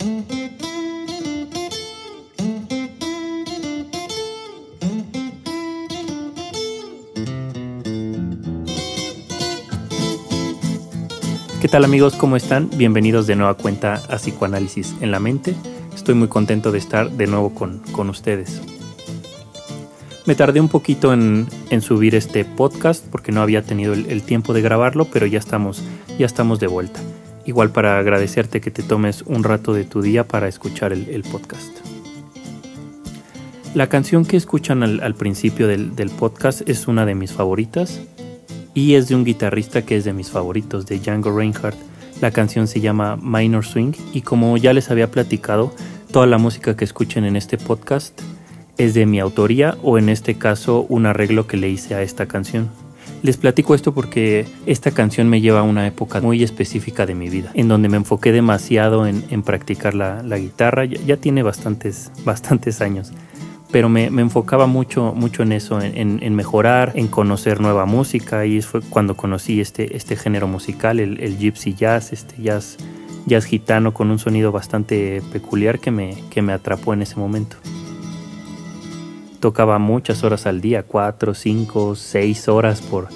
¿Qué tal amigos? ¿Cómo están? Bienvenidos de nueva cuenta a Psicoanálisis en la Mente. Estoy muy contento de estar de nuevo con, con ustedes. Me tardé un poquito en, subir este podcast porque no había tenido el, tiempo de grabarlo, pero ya estamos, ya estamos de vuelta. Igual para agradecerte que te tomes un rato de tu día para escuchar el, podcast. La canción que escuchan al, principio del, del, podcast es una de mis favoritas y es de un guitarrista que es de mis favoritos, de Django Reinhardt. La canción se llama Minor Swing y como ya les había platicado, toda la música que escuchen en este podcast es de mi autoría o en este caso un arreglo que le hice a esta canción. Les platico esto porque esta canción me lleva a una época muy específica de mi vida, en donde me enfoqué demasiado en, practicar la, guitarra, ya, tiene bastantes, bastantes años, pero me, enfocaba mucho, mucho en eso, en, mejorar, en conocer nueva música, y fue cuando conocí este, este género musical, el, el gypsy jazz, este jazz, jazz gitano con un sonido bastante peculiar que me, que me atrapó en ese momento tocaba muchas horas al día, cuatro, cinco, seis horas por,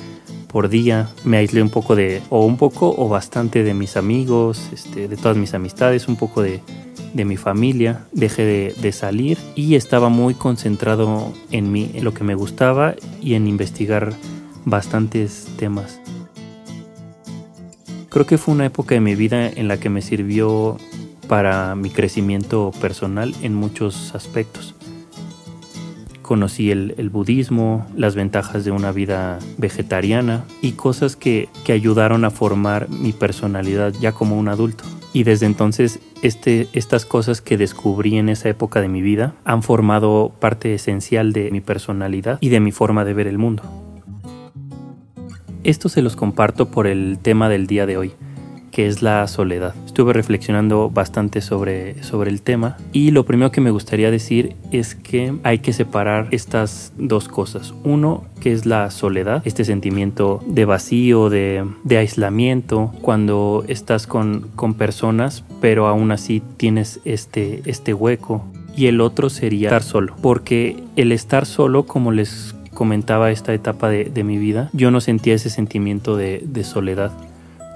por día. Me aislé un poco de, o un poco o bastante de mis amigos, este, de todas mis amistades, un poco de, mi familia. Dejé de, salir y estaba muy concentrado en, mí, en lo que me gustaba y en investigar bastantes temas. Creo que fue una época de mi vida en la que me sirvió para mi crecimiento personal en muchos aspectos conocí el, budismo, las ventajas de una vida vegetariana y cosas que, ayudaron a formar mi personalidad ya como un adulto. Y desde entonces este, estas cosas que descubrí en esa época de mi vida han formado parte esencial de mi personalidad y de mi forma de ver el mundo. Esto se los comparto por el tema del día de hoy, que es la soledad. Estuve reflexionando bastante sobre, sobre el tema y lo primero que me gustaría decir es que hay que separar estas dos cosas. Uno, que es la soledad, este sentimiento de vacío, de, de aislamiento, cuando estás con, con personas, pero aún así tienes este, este hueco. Y el otro sería estar solo, porque el estar solo, como les comentaba esta etapa de, de mi vida, yo no sentía ese sentimiento de, de soledad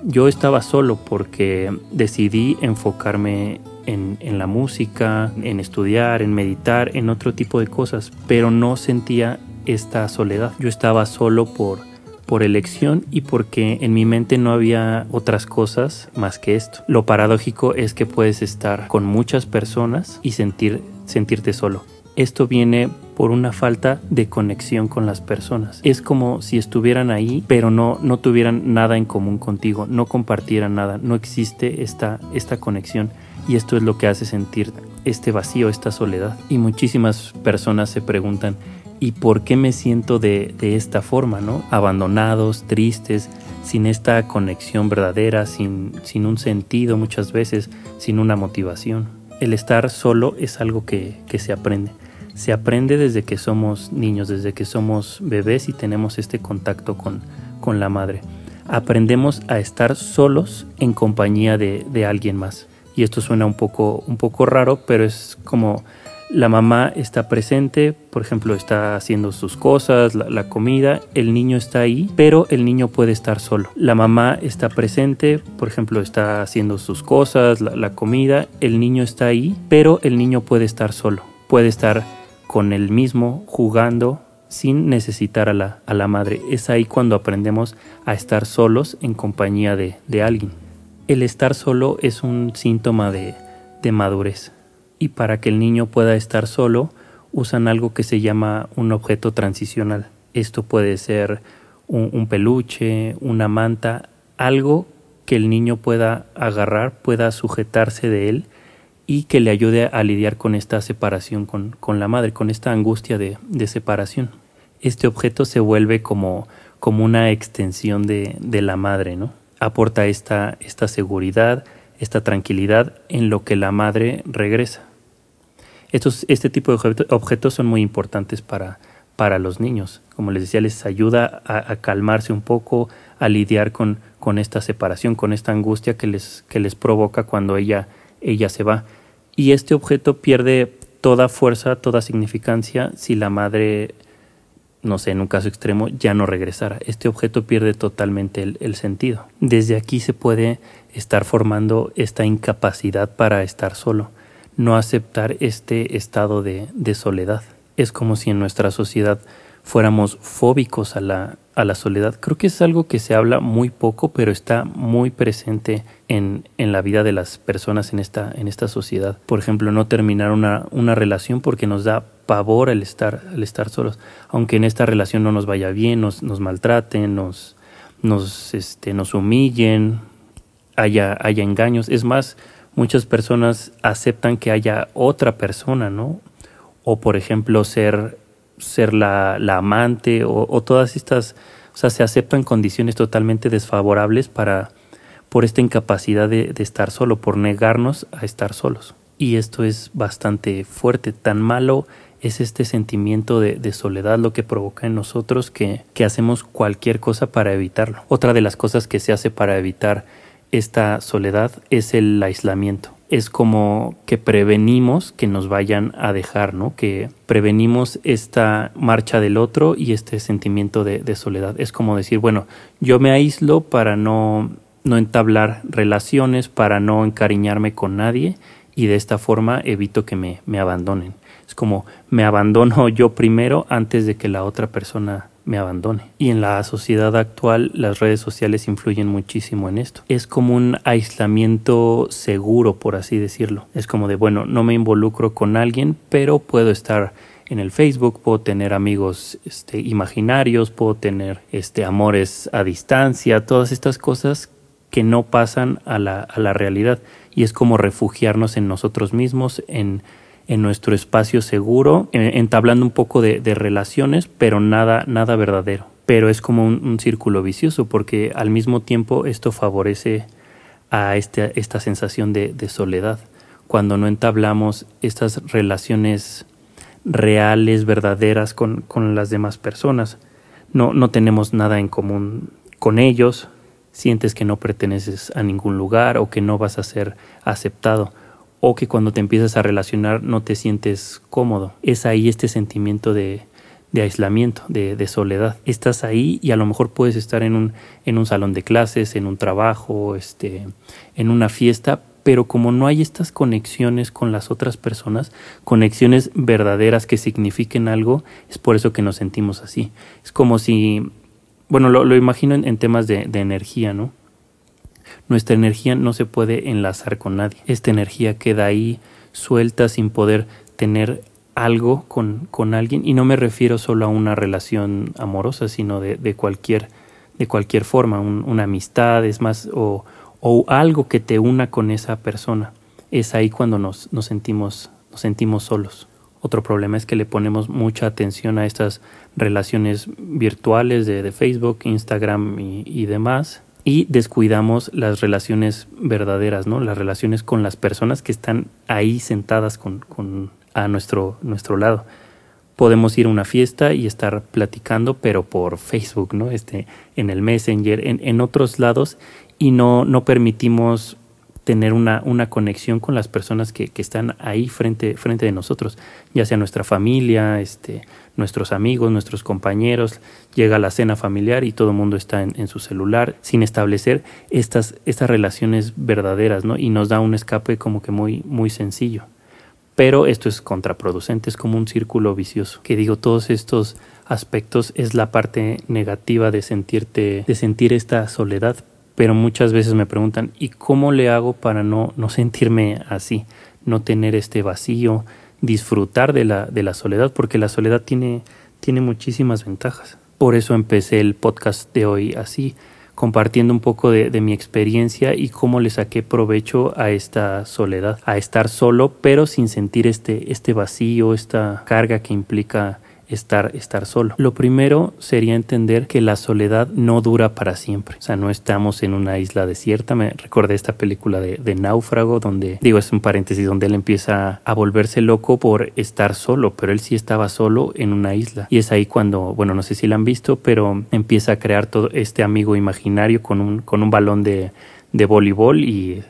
yo estaba solo porque decidí enfocarme en, la música, en estudiar, en meditar, en otro tipo de cosas, pero no sentía esta soledad. Yo estaba solo por, por elección y porque en mi mente no había otras cosas más que esto. Lo paradójico es que puedes estar con muchas personas y sentir, sentirte solo. Esto viene por una falta de conexión con las personas. Es como si estuvieran ahí, pero no, no tuvieran nada en común contigo, no compartieran nada, no existe esta, esta conexión. Y esto es lo que hace sentir este vacío, esta soledad. Y muchísimas personas se preguntan, ¿y por qué me siento de, de esta forma? ¿no? Abandonados, tristes, sin esta conexión verdadera, sin, sin un sentido muchas veces, sin una motivación. El estar solo es algo que, que se aprende se aprende desde que somos niños, desde que somos bebés y tenemos este contacto con, con la madre. Aprendemos a estar solos en compañía de, alguien más. Y esto suena un poco, un poco raro, pero es como la mamá está presente, por ejemplo, está haciendo sus cosas, la, comida, el niño está ahí, pero el niño puede estar solo. La mamá está presente, por ejemplo, está haciendo sus cosas, la, la comida, el niño está ahí, pero el niño puede estar solo. Puede estar con el mismo, jugando, sin necesitar a la, a la madre. Es ahí cuando aprendemos a estar solos en compañía de, de alguien. El estar solo es un síntoma de, de madurez. Y para que el niño pueda estar solo, usan algo que se llama un objeto transicional. Esto puede ser un, un, peluche, una manta, algo que el niño pueda agarrar, pueda sujetarse de él y que le ayude a lidiar con esta separación con, con la madre, con esta angustia de, de, separación. Este objeto se vuelve como, como una extensión de, de la madre, ¿no? Aporta esta, esta seguridad, esta tranquilidad en lo que la madre regresa. Estos, este tipo de objetos son muy importantes para, para los niños. Como les decía, les ayuda a, calmarse un poco, a lidiar con, con, esta separación, con esta angustia que les, que les provoca cuando ella, ella se va Y este objeto pierde toda fuerza, toda significancia si la madre, no sé, en un caso extremo, ya no regresara. Este objeto pierde totalmente el, sentido. Desde aquí se puede estar formando esta incapacidad para estar solo, no aceptar este estado de, de soledad. Es como si en nuestra sociedad fuéramos fóbicos a la, a la soledad. Creo que es algo que se habla muy poco, pero está muy presente en, en la vida de las personas en esta, en esta sociedad. Por ejemplo, no terminar una, una relación porque nos da pavor al estar, estar solos. Aunque en esta relación no nos vaya bien, nos, nos maltraten, nos, nos, este, nos humillen, haya, haya engaños. Es más, muchas personas aceptan que haya otra persona, ¿no? O por ejemplo, ser ser la, amante o, todas estas, o sea, se aceptan condiciones totalmente desfavorables para, por esta incapacidad de, estar solo, por negarnos a estar solos. Y esto es bastante fuerte, tan malo es este sentimiento de, soledad lo que provoca en nosotros que, que hacemos cualquier cosa para evitarlo. Otra de las cosas que se hace para evitar esta soledad es el aislamiento es como que prevenimos que nos vayan a dejar, ¿no? Que prevenimos esta marcha del otro y este sentimiento de, soledad. Es como decir, bueno, yo me aíslo para no, no entablar relaciones, para no encariñarme con nadie y de esta forma evito que me, me abandonen. Como me abandono yo primero antes de que la otra persona me abandone. Y en la sociedad actual las redes sociales influyen muchísimo en esto. Es como un aislamiento seguro, por así decirlo. Es como de, bueno, no me involucro con alguien, pero puedo estar en el Facebook, puedo tener amigos este, imaginarios, puedo tener este, amores a distancia, todas estas cosas que no pasan a la, a la realidad. Y es como refugiarnos en nosotros mismos, en en nuestro espacio seguro, entablando un poco de, relaciones, pero nada, nada verdadero. Pero es como un, círculo vicioso, porque al mismo tiempo esto favorece a este, esta sensación de, soledad. Cuando no entablamos estas relaciones reales, verdaderas con, con las demás personas, no, no tenemos nada en común con ellos, sientes que no perteneces a ningún lugar o que no vas a ser aceptado o que cuando te empiezas a relacionar no te sientes cómodo. Es ahí este sentimiento de, aislamiento, de, soledad. Estás ahí y a lo mejor puedes estar en un, en un salón de clases, en un trabajo, este, en una fiesta, pero como no hay estas conexiones con las otras personas, conexiones verdaderas que signifiquen algo, es por eso que nos sentimos así. Es como si, bueno, lo, imagino en, temas de, de energía, ¿no? Nuestra energía no se puede enlazar con nadie. Esta energía queda ahí suelta sin poder tener algo con, con alguien y no me refiero solo a una relación amorosa, sino de, de cualquier, de cualquier forma, una amistad, es más, o, o, algo que te una con esa persona. Es ahí cuando nos, nos, sentimos, nos sentimos solos. Otro problema es que le ponemos mucha atención a estas relaciones virtuales de, de Facebook, Instagram y, y demás y descuidamos las relaciones verdaderas, ¿no? Las relaciones con las personas que están ahí sentadas con, con, a nuestro, nuestro lado. Podemos ir a una fiesta y estar platicando, pero por Facebook, ¿no? Este, en el Messenger, en, en otros lados, y no, no permitimos tener una, una conexión con las personas que, que, están ahí frente, frente de nosotros, ya sea nuestra familia, este, nuestros amigos, nuestros compañeros, llega la cena familiar y todo el mundo está en, su celular sin establecer estas, estas relaciones verdaderas, ¿no? Y nos da un escape como que muy, muy sencillo. Pero esto es contraproducente, es como un círculo vicioso. Que digo, todos estos aspectos es la parte negativa de sentirte, de sentir esta soledad, pero muchas veces me preguntan, ¿y cómo le hago para no, no sentirme así? No tener este vacío, disfrutar de la, de la soledad, porque la soledad tiene, tiene muchísimas ventajas. Por eso empecé el podcast de hoy así, compartiendo un poco de, de, mi experiencia y cómo le saqué provecho a esta soledad, a estar solo, pero sin sentir este, este vacío, esta carga que implica estar, estar solo. Lo primero sería entender que la soledad no dura para siempre. O sea, no estamos en una isla desierta. Me recordé esta película de, de Náufrago, donde, digo, es un paréntesis, donde él empieza a volverse loco por estar solo, pero él sí estaba solo en una isla. Y es ahí cuando, bueno, no sé si la han visto, pero empieza a crear todo este amigo imaginario con un, con un balón de, de voleibol y,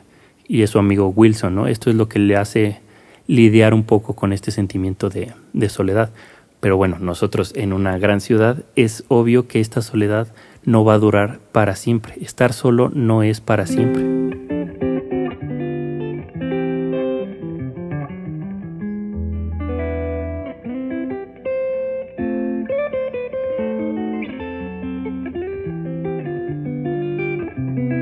y es su amigo Wilson, ¿no? Esto es lo que le hace lidiar un poco con este sentimiento de, de soledad. Pero bueno, nosotros en una gran ciudad es obvio que esta soledad no va a durar para siempre. Estar solo no es para siempre.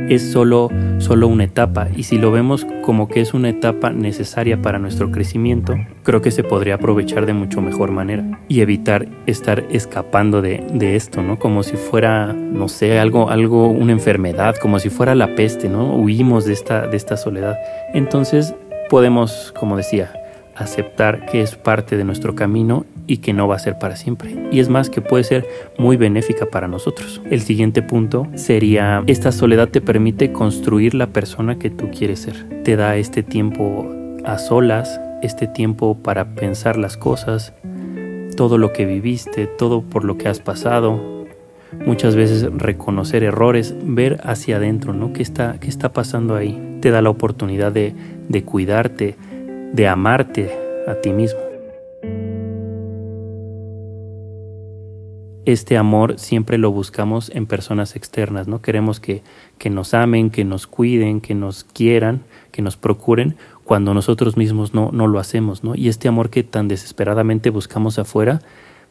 Es solo, solo una etapa y si lo vemos como que es una etapa necesaria para nuestro crecimiento, creo que se podría aprovechar de mucho mejor manera y evitar estar escapando de, de esto, ¿no? Como si fuera, no sé, algo, algo, una enfermedad, como si fuera la peste, ¿no? Huimos de esta, de esta soledad. Entonces podemos, como decía, aceptar que es parte de nuestro camino y que no va a ser para siempre. Y es más que puede ser muy benéfica para nosotros. El siguiente punto sería, esta soledad te permite construir la persona que tú quieres ser. Te da este tiempo a solas, este tiempo para pensar las cosas, todo lo que viviste, todo por lo que has pasado. Muchas veces reconocer errores, ver hacia adentro, ¿no? ¿Qué está, qué está pasando ahí? Te da la oportunidad de, de cuidarte, de amarte a ti mismo. Este amor siempre lo buscamos en personas externas, ¿no? Queremos que, que nos amen, que nos cuiden, que nos quieran, que nos procuren, cuando nosotros mismos no, no lo hacemos, ¿no? Y este amor que tan desesperadamente buscamos afuera,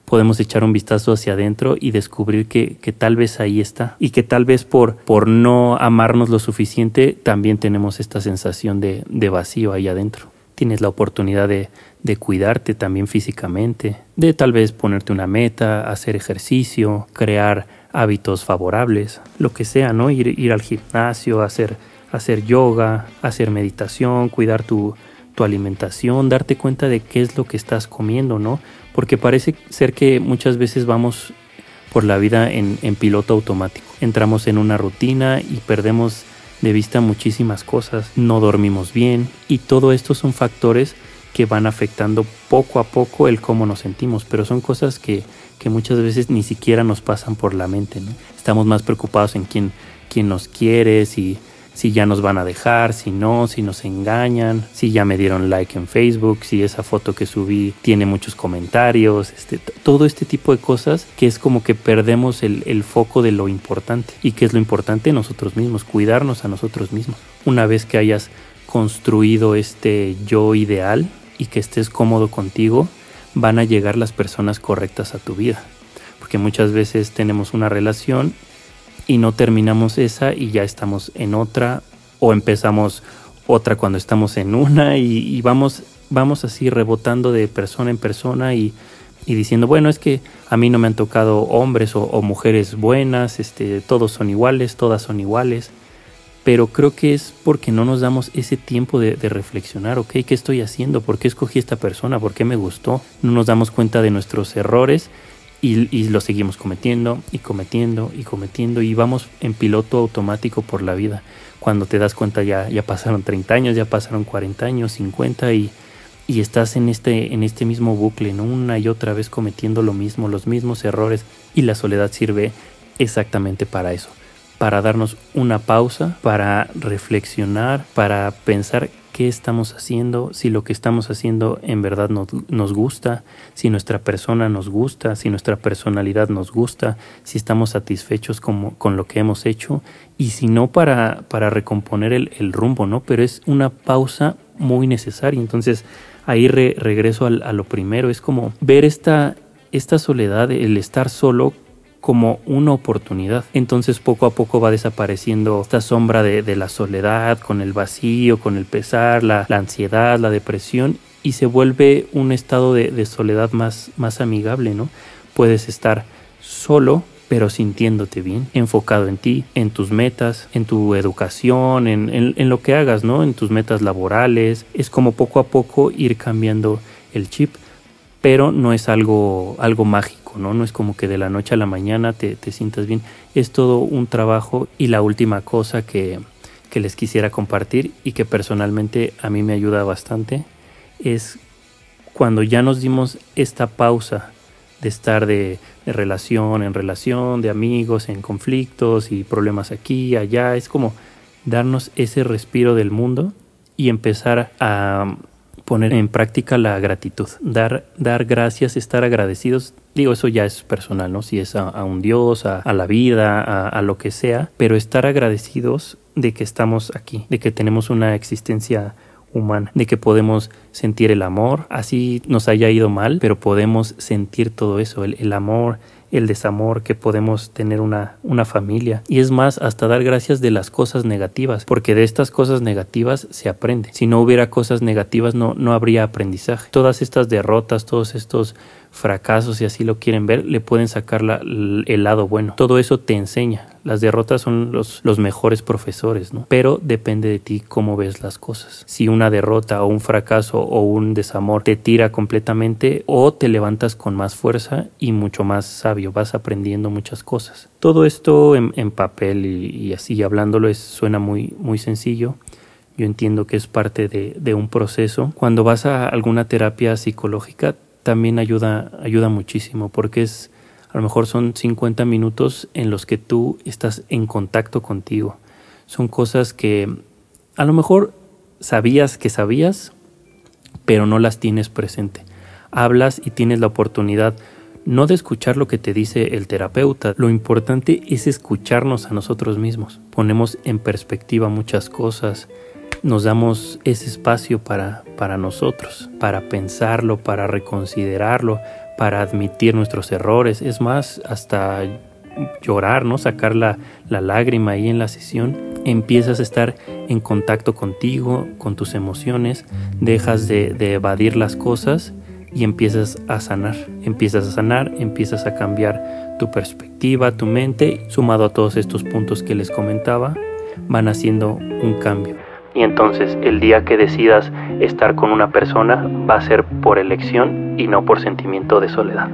podemos echar un vistazo hacia adentro y descubrir que, que, tal vez ahí está y que tal vez por, por no amarnos lo suficiente también tenemos esta sensación de, de vacío ahí adentro tienes la oportunidad de, cuidarte también físicamente, de tal vez ponerte una meta, hacer ejercicio, crear hábitos favorables, lo que sea, ¿no? Ir, ir al gimnasio, hacer, hacer yoga, hacer meditación, cuidar tu, tu alimentación, darte cuenta de qué es lo que estás comiendo, ¿no? Porque parece ser que muchas veces vamos por la vida en, en piloto automático. Entramos en una rutina y perdemos de vista muchísimas cosas, no dormimos bien y todo esto son factores que van afectando poco a poco el cómo nos sentimos, pero son cosas que, que muchas veces ni siquiera nos pasan por la mente, ¿no? Estamos más preocupados en quién, quién nos quiere, si si ya nos van a dejar, si no, si nos engañan, si ya me dieron like en Facebook, si esa foto que subí tiene muchos comentarios, este, todo este tipo de cosas que es como que perdemos el, el foco de lo importante. ¿Y qué es lo importante? Nosotros mismos, cuidarnos a nosotros mismos. Una vez que hayas construido este yo ideal y que estés cómodo contigo, van a llegar las personas correctas a tu vida. Porque muchas veces tenemos una relación y no terminamos esa y ya estamos en otra o empezamos otra cuando estamos en una y, vamos, vamos así rebotando de persona en persona y, diciendo, bueno, es que a mí no me han tocado hombres o, mujeres buenas, este, todos son iguales, todas son iguales, pero creo que es porque no nos damos ese tiempo de, de reflexionar, ok, ¿qué estoy haciendo? ¿Por qué escogí esta persona? ¿Por qué me gustó? No nos damos cuenta de nuestros errores y, lo seguimos cometiendo y cometiendo y cometiendo y vamos en piloto automático por la vida. Cuando te das cuenta ya, ya pasaron 30 años, ya pasaron 40 años, 50 y, y estás en este, en este mismo bucle, ¿no? una y otra vez cometiendo lo mismo, los mismos errores y la soledad sirve exactamente para eso, para darnos una pausa, para reflexionar, para pensar qué estamos haciendo, si lo que estamos haciendo en verdad nos, gusta, si nuestra persona nos gusta, si nuestra personalidad nos gusta, si estamos satisfechos con, con lo que hemos hecho y si no para, para recomponer el, rumbo, ¿no? Pero es una pausa muy necesaria. Entonces ahí regreso a, a lo primero, es como ver esta, esta soledad, el estar solo como una oportunidad. Entonces poco a poco va desapareciendo esta sombra de, la soledad, con el vacío, con el pesar, la, ansiedad, la depresión y se vuelve un estado de, soledad más, más amigable, ¿no? Puedes estar solo pero sintiéndote bien, enfocado en ti, en tus metas, en tu educación, en, en, lo que hagas, ¿no? En tus metas laborales. Es como poco a poco ir cambiando el chip, pero no es algo, algo mágico ¿no? es como que de la noche a la mañana te, sientas bien. Es todo un trabajo y la última cosa que, les quisiera compartir y que personalmente a mí me ayuda bastante es cuando ya nos dimos esta pausa de estar de, relación en relación, de amigos en conflictos y problemas aquí allá, es como darnos ese respiro del mundo y empezar a poner en práctica la gratitud, dar, dar gracias, estar agradecidos. Digo, eso ya es personal, ¿no? Si es a, un Dios, a, la vida, a, lo que sea, pero estar agradecidos de que estamos aquí, de que tenemos una existencia humana, de que podemos sentir el amor, así nos haya ido mal, pero podemos sentir todo eso, el amor, el desamor, que podemos tener una, una familia. Y es más, hasta dar gracias de las cosas negativas, porque de estas cosas negativas se aprende. Si no hubiera cosas negativas, no, no habría aprendizaje. Todas estas derrotas, todos estos fracasos, si así lo quieren ver, le pueden sacar el lado bueno. Todo eso te enseña. Las derrotas son los, los mejores profesores, ¿no? Pero depende de ti cómo ves las cosas. Si una derrota o un fracaso o un desamor te tira completamente o te levantas con más fuerza y mucho más sabio, vas aprendiendo muchas cosas. Todo esto en, papel y, así hablándolo es, suena muy, muy sencillo. Yo entiendo que es parte de, de, un proceso. Cuando vas a alguna terapia psicológica, también ayuda, ayuda muchísimo porque es, a lo mejor son 50 minutos en los que tú estás en contacto contigo. Son cosas que a lo mejor sabías que sabías, pero no las tienes presente. Hablas y tienes la oportunidad no de escuchar lo que te dice el terapeuta, lo importante es escucharnos a nosotros mismos. Ponemos en perspectiva muchas cosas, nos damos ese espacio para, para nosotros, para pensarlo, para reconsiderarlo, para admitir nuestros errores, es más, hasta llorar, ¿no? Sacar la, lágrima ahí en la sesión, empiezas a estar en contacto contigo, con tus emociones, dejas de, de evadir las cosas y empiezas a sanar, empiezas a sanar, empiezas a cambiar tu perspectiva, tu mente, sumado a todos estos puntos que les comentaba, van haciendo un cambio. Y entonces el día que decidas estar con una persona va a ser por elección y no por sentimiento de soledad.